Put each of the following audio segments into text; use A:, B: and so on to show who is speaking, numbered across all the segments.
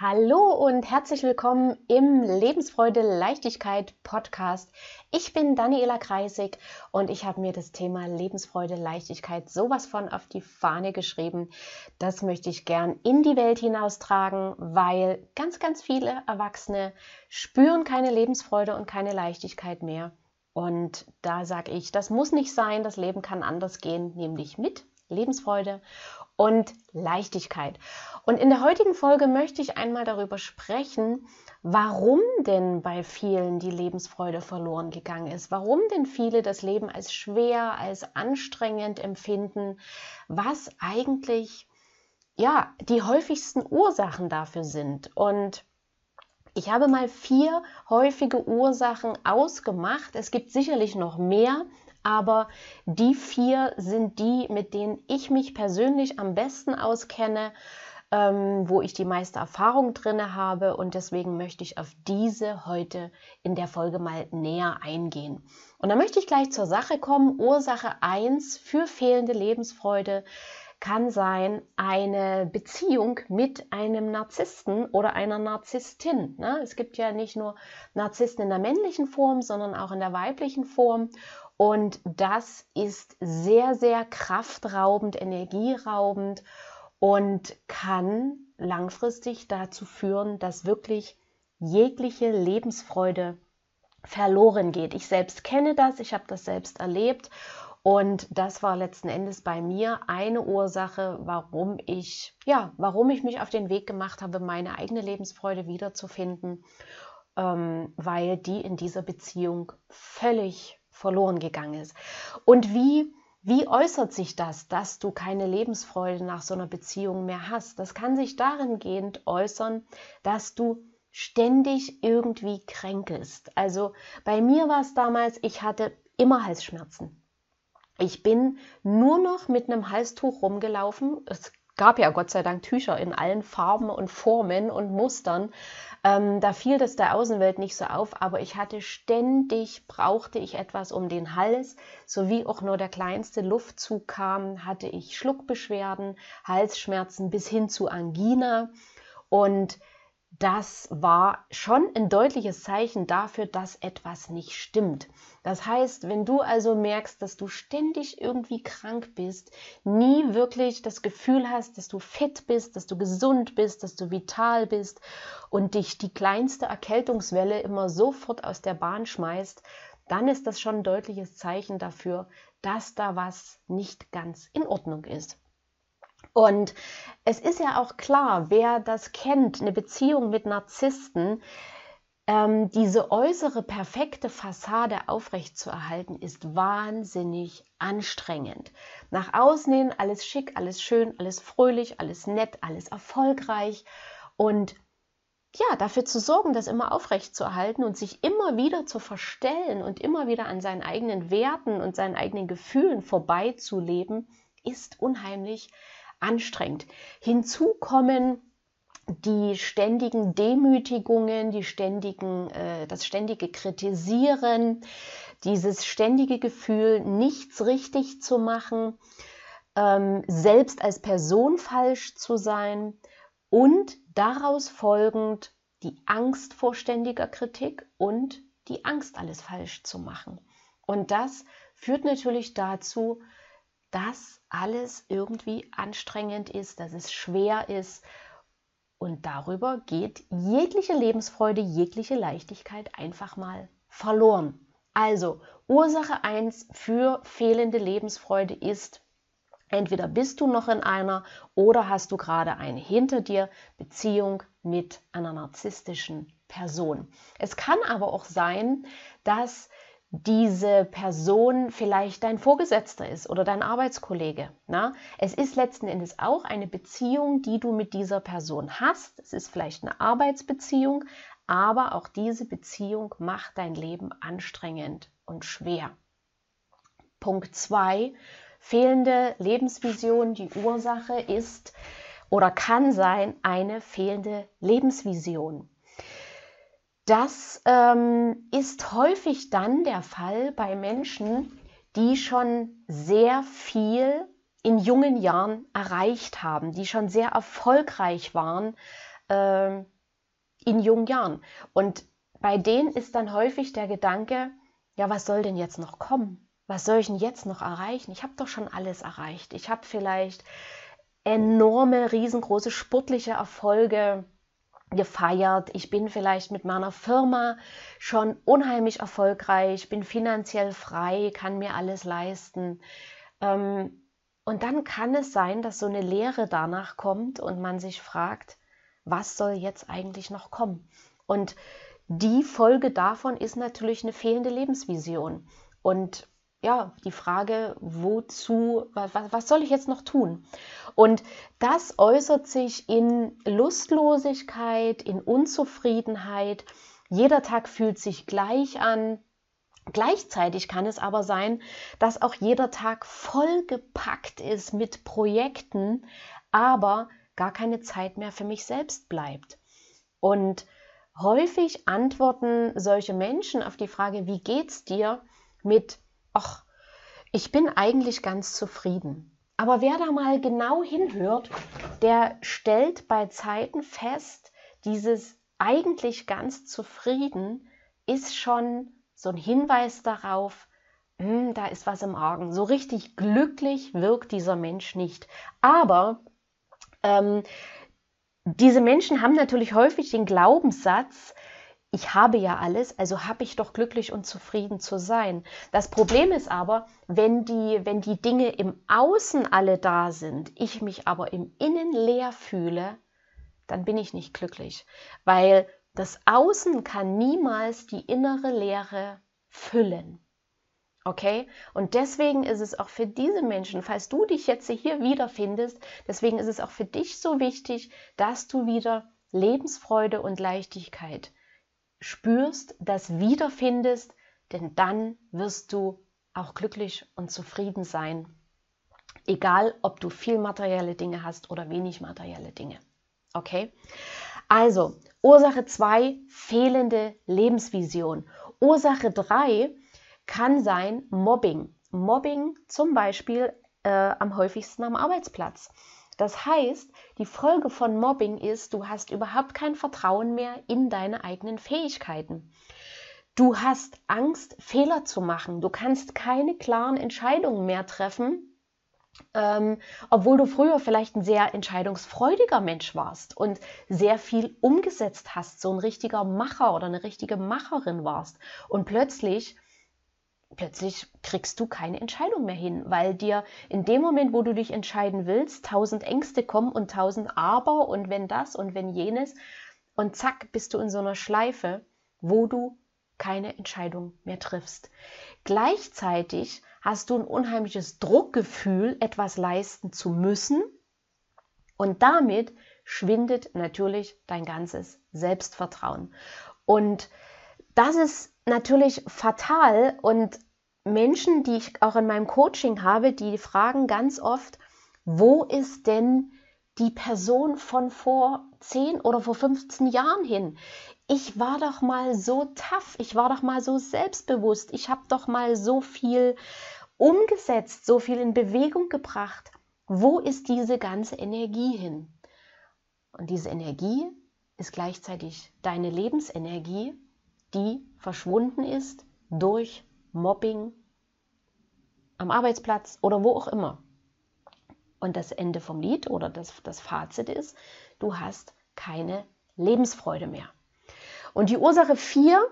A: Hallo und herzlich willkommen im Lebensfreude Leichtigkeit Podcast. Ich bin Daniela Kreisig und ich habe mir das Thema Lebensfreude Leichtigkeit sowas von auf die Fahne geschrieben. Das möchte ich gern in die Welt hinaustragen, weil ganz, ganz viele Erwachsene spüren keine Lebensfreude und keine Leichtigkeit mehr. Und da sage ich, das muss nicht sein, das Leben kann anders gehen, nämlich mit Lebensfreude und Leichtigkeit. Und in der heutigen Folge möchte ich einmal darüber sprechen, warum denn bei vielen die Lebensfreude verloren gegangen ist, warum denn viele das Leben als schwer, als anstrengend empfinden, was eigentlich ja, die häufigsten Ursachen dafür sind. Und ich habe mal vier häufige Ursachen ausgemacht. Es gibt sicherlich noch mehr, aber die vier sind die, mit denen ich mich persönlich am besten auskenne, ähm, wo ich die meiste Erfahrung drin habe und deswegen möchte ich auf diese heute in der Folge mal näher eingehen. Und dann möchte ich gleich zur Sache kommen. Ursache 1 für fehlende Lebensfreude kann sein eine Beziehung mit einem Narzissten oder einer Narzisstin. Ne? Es gibt ja nicht nur Narzissten in der männlichen Form, sondern auch in der weiblichen Form. Und das ist sehr, sehr kraftraubend, energieraubend und kann langfristig dazu führen, dass wirklich jegliche Lebensfreude verloren geht. Ich selbst kenne das, ich habe das selbst erlebt und das war letzten Endes bei mir eine Ursache, warum ich ja, warum ich mich auf den Weg gemacht habe, meine eigene Lebensfreude wiederzufinden, ähm, weil die in dieser Beziehung völlig verloren gegangen ist. Und wie, wie äußert sich das, dass du keine Lebensfreude nach so einer Beziehung mehr hast? Das kann sich darin gehend äußern, dass du ständig irgendwie kränkelst. Also bei mir war es damals, ich hatte immer Halsschmerzen. Ich bin nur noch mit einem Halstuch rumgelaufen. Es gab ja Gott sei Dank Tücher in allen Farben und Formen und Mustern. Ähm, da fiel das der Außenwelt nicht so auf, aber ich hatte ständig, brauchte ich etwas um den Hals, sowie auch nur der kleinste Luftzug kam, hatte ich Schluckbeschwerden, Halsschmerzen bis hin zu Angina und das war schon ein deutliches Zeichen dafür, dass etwas nicht stimmt. Das heißt, wenn du also merkst, dass du ständig irgendwie krank bist, nie wirklich das Gefühl hast, dass du fit bist, dass du gesund bist, dass du vital bist und dich die kleinste Erkältungswelle immer sofort aus der Bahn schmeißt, dann ist das schon ein deutliches Zeichen dafür, dass da was nicht ganz in Ordnung ist. Und es ist ja auch klar, wer das kennt, eine Beziehung mit Narzissten, ähm, diese äußere perfekte Fassade aufrechtzuerhalten, ist wahnsinnig anstrengend. Nach außen hin alles schick, alles schön, alles fröhlich, alles nett, alles erfolgreich und ja, dafür zu sorgen, das immer aufrechtzuerhalten und sich immer wieder zu verstellen und immer wieder an seinen eigenen Werten und seinen eigenen Gefühlen vorbeizuleben, ist unheimlich anstrengend. Hinzu kommen die ständigen Demütigungen, die ständigen, äh, das ständige Kritisieren, dieses ständige Gefühl, nichts richtig zu machen, ähm, selbst als Person falsch zu sein und daraus folgend die Angst vor ständiger Kritik und die Angst, alles falsch zu machen. Und das führt natürlich dazu, dass alles irgendwie anstrengend ist, dass es schwer ist. Und darüber geht jegliche Lebensfreude, jegliche Leichtigkeit einfach mal verloren. Also Ursache 1 für fehlende Lebensfreude ist, entweder bist du noch in einer oder hast du gerade eine hinter dir Beziehung mit einer narzisstischen Person. Es kann aber auch sein, dass diese Person vielleicht dein Vorgesetzter ist oder dein Arbeitskollege. Na? Es ist letzten Endes auch eine Beziehung, die du mit dieser Person hast. Es ist vielleicht eine Arbeitsbeziehung, aber auch diese Beziehung macht dein Leben anstrengend und schwer. Punkt 2. Fehlende Lebensvision. Die Ursache ist oder kann sein eine fehlende Lebensvision. Das ähm, ist häufig dann der Fall bei Menschen, die schon sehr viel in jungen Jahren erreicht haben, die schon sehr erfolgreich waren, äh, in jungen Jahren. Und bei denen ist dann häufig der Gedanke, ja, was soll denn jetzt noch kommen? Was soll ich denn jetzt noch erreichen? Ich habe doch schon alles erreicht. Ich habe vielleicht enorme, riesengroße sportliche Erfolge gefeiert. Ich bin vielleicht mit meiner Firma schon unheimlich erfolgreich, bin finanziell frei, kann mir alles leisten. Ähm, und dann kann es sein, dass so eine Lehre danach kommt und man sich fragt, was soll jetzt eigentlich noch kommen? Und die Folge davon ist natürlich eine fehlende Lebensvision. Und ja, die Frage, wozu, was, was soll ich jetzt noch tun? Und das äußert sich in Lustlosigkeit, in Unzufriedenheit. Jeder Tag fühlt sich gleich an. Gleichzeitig kann es aber sein, dass auch jeder Tag vollgepackt ist mit Projekten, aber gar keine Zeit mehr für mich selbst bleibt. Und häufig antworten solche Menschen auf die Frage, wie geht's dir mit ach, ich bin eigentlich ganz zufrieden. Aber wer da mal genau hinhört, der stellt bei Zeiten fest, dieses eigentlich ganz zufrieden ist schon so ein Hinweis darauf, hm, da ist was im Argen. So richtig glücklich wirkt dieser Mensch nicht. Aber ähm, diese Menschen haben natürlich häufig den Glaubenssatz, ich habe ja alles, also habe ich doch glücklich und zufrieden zu sein. Das Problem ist aber, wenn die, wenn die Dinge im Außen alle da sind, ich mich aber im Innen leer fühle, dann bin ich nicht glücklich, weil das Außen kann niemals die innere Leere füllen. Okay? Und deswegen ist es auch für diese Menschen, falls du dich jetzt hier wiederfindest, deswegen ist es auch für dich so wichtig, dass du wieder Lebensfreude und Leichtigkeit spürst, das wiederfindest, denn dann wirst du auch glücklich und zufrieden sein. Egal, ob du viel materielle Dinge hast oder wenig materielle Dinge. Okay? Also, Ursache 2, fehlende Lebensvision. Ursache 3 kann sein Mobbing. Mobbing zum Beispiel äh, am häufigsten am Arbeitsplatz. Das heißt, die Folge von Mobbing ist, du hast überhaupt kein Vertrauen mehr in deine eigenen Fähigkeiten. Du hast Angst, Fehler zu machen. Du kannst keine klaren Entscheidungen mehr treffen, ähm, obwohl du früher vielleicht ein sehr entscheidungsfreudiger Mensch warst und sehr viel umgesetzt hast, so ein richtiger Macher oder eine richtige Macherin warst. Und plötzlich plötzlich kriegst du keine Entscheidung mehr hin, weil dir in dem Moment, wo du dich entscheiden willst, tausend Ängste kommen und tausend Aber und wenn das und wenn jenes und zack, bist du in so einer Schleife, wo du keine Entscheidung mehr triffst. Gleichzeitig hast du ein unheimliches Druckgefühl, etwas leisten zu müssen und damit schwindet natürlich dein ganzes Selbstvertrauen. Und das ist natürlich fatal und Menschen, die ich auch in meinem Coaching habe, die fragen ganz oft, wo ist denn die Person von vor 10 oder vor 15 Jahren hin? Ich war doch mal so tough, ich war doch mal so selbstbewusst, ich habe doch mal so viel umgesetzt, so viel in Bewegung gebracht. Wo ist diese ganze Energie hin? Und diese Energie ist gleichzeitig deine Lebensenergie die verschwunden ist durch Mobbing am Arbeitsplatz oder wo auch immer. Und das Ende vom Lied oder das, das Fazit ist, du hast keine Lebensfreude mehr. Und die Ursache 4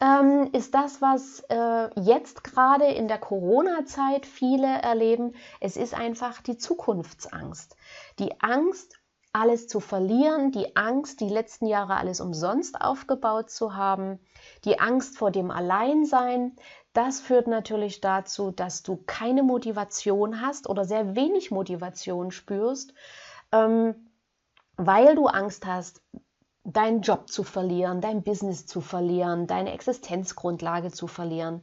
A: ähm, ist das, was äh, jetzt gerade in der Corona-Zeit viele erleben. Es ist einfach die Zukunftsangst. Die Angst alles zu verlieren, die Angst, die letzten Jahre alles umsonst aufgebaut zu haben, die Angst vor dem Alleinsein, das führt natürlich dazu, dass du keine Motivation hast oder sehr wenig Motivation spürst, ähm, weil du Angst hast, deinen Job zu verlieren, dein Business zu verlieren, deine Existenzgrundlage zu verlieren.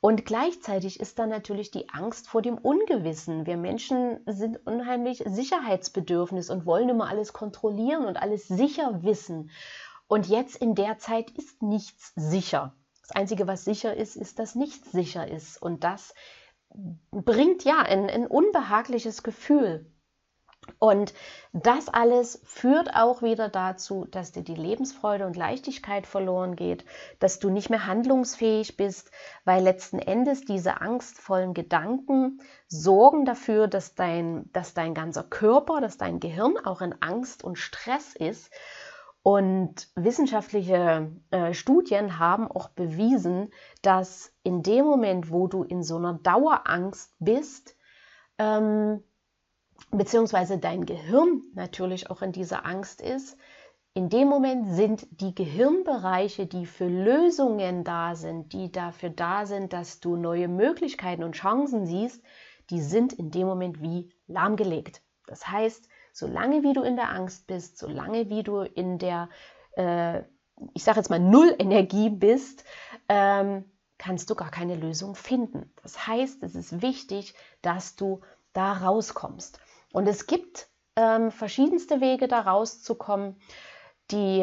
A: Und gleichzeitig ist da natürlich die Angst vor dem Ungewissen. Wir Menschen sind unheimlich sicherheitsbedürfnis und wollen immer alles kontrollieren und alles sicher wissen. Und jetzt in der Zeit ist nichts sicher. Das Einzige, was sicher ist, ist, dass nichts sicher ist. Und das bringt ja ein, ein unbehagliches Gefühl. Und das alles führt auch wieder dazu, dass dir die Lebensfreude und Leichtigkeit verloren geht, dass du nicht mehr handlungsfähig bist, weil letzten Endes diese angstvollen Gedanken sorgen dafür, dass dein, dass dein ganzer Körper, dass dein Gehirn auch in Angst und Stress ist. Und wissenschaftliche äh, Studien haben auch bewiesen, dass in dem Moment, wo du in so einer Dauerangst bist, ähm, beziehungsweise dein Gehirn natürlich auch in dieser Angst ist, in dem Moment sind die Gehirnbereiche, die für Lösungen da sind, die dafür da sind, dass du neue Möglichkeiten und Chancen siehst, die sind in dem Moment wie lahmgelegt. Das heißt, solange wie du in der Angst bist, solange wie du in der, äh, ich sage jetzt mal, Null-Energie bist, ähm, kannst du gar keine Lösung finden. Das heißt, es ist wichtig, dass du da rauskommst. Und es gibt ähm, verschiedenste Wege, da rauszukommen, die,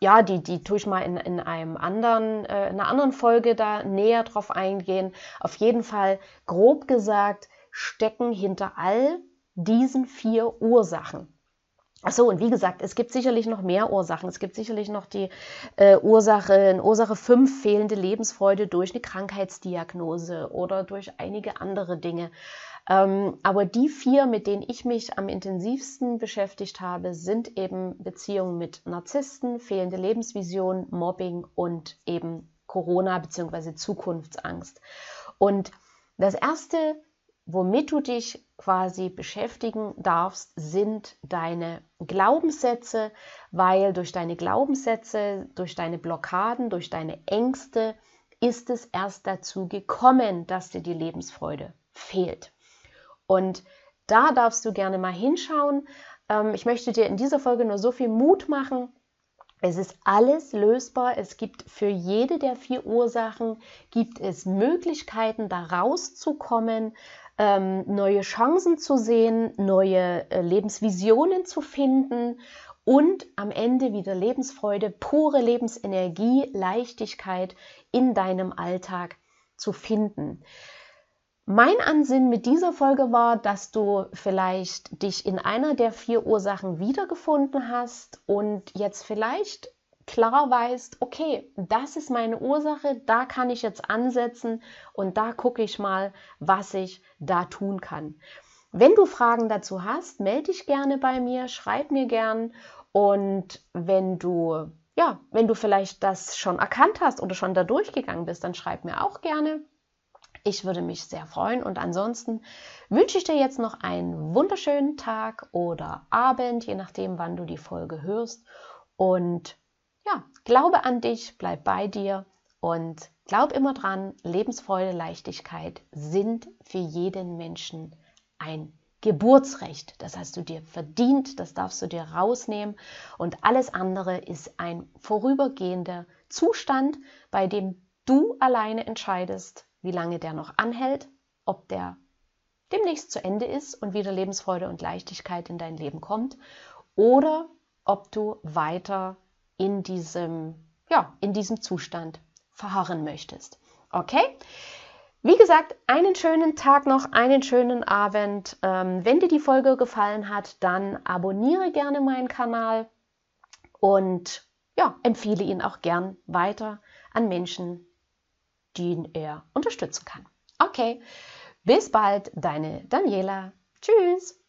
A: ja, die, die tue ich mal in, in, einem anderen, äh, in einer anderen Folge da näher drauf eingehen. Auf jeden Fall, grob gesagt, stecken hinter all diesen vier Ursachen. Achso, und wie gesagt, es gibt sicherlich noch mehr Ursachen. Es gibt sicherlich noch die äh, Ursache, Ursache 5, fehlende Lebensfreude durch eine Krankheitsdiagnose oder durch einige andere Dinge. Ähm, aber die vier, mit denen ich mich am intensivsten beschäftigt habe, sind eben Beziehungen mit Narzissten, fehlende Lebensvision, Mobbing und eben Corona bzw. Zukunftsangst. Und das erste, womit du dich quasi beschäftigen darfst, sind deine Glaubenssätze, weil durch deine Glaubenssätze, durch deine Blockaden, durch deine Ängste ist es erst dazu gekommen, dass dir die Lebensfreude fehlt. Und da darfst du gerne mal hinschauen. Ähm, ich möchte dir in dieser Folge nur so viel Mut machen. Es ist alles lösbar. Es gibt für jede der vier Ursachen gibt es Möglichkeiten, da rauszukommen, ähm, neue Chancen zu sehen, neue äh, Lebensvisionen zu finden und am Ende wieder Lebensfreude, pure Lebensenergie, Leichtigkeit in deinem Alltag zu finden. Mein Ansinn mit dieser Folge war, dass du vielleicht dich in einer der vier Ursachen wiedergefunden hast und jetzt vielleicht klar weißt, okay, das ist meine Ursache, da kann ich jetzt ansetzen und da gucke ich mal, was ich da tun kann. Wenn du Fragen dazu hast, melde dich gerne bei mir, schreib mir gern und wenn du ja, wenn du vielleicht das schon erkannt hast oder schon da durchgegangen bist, dann schreib mir auch gerne. Ich würde mich sehr freuen und ansonsten wünsche ich dir jetzt noch einen wunderschönen Tag oder Abend, je nachdem, wann du die Folge hörst. Und ja, glaube an dich, bleib bei dir und glaub immer dran, Lebensfreude, Leichtigkeit sind für jeden Menschen ein Geburtsrecht. Das hast du dir verdient, das darfst du dir rausnehmen und alles andere ist ein vorübergehender Zustand, bei dem du alleine entscheidest, wie lange der noch anhält, ob der demnächst zu Ende ist und wieder Lebensfreude und Leichtigkeit in dein Leben kommt oder ob du weiter in diesem, ja, in diesem Zustand verharren möchtest. Okay? Wie gesagt, einen schönen Tag noch, einen schönen Abend. Ähm, wenn dir die Folge gefallen hat, dann abonniere gerne meinen Kanal und ja, empfehle ihn auch gern weiter an Menschen, den er unterstützen kann. Okay, bis bald, deine Daniela. Tschüss.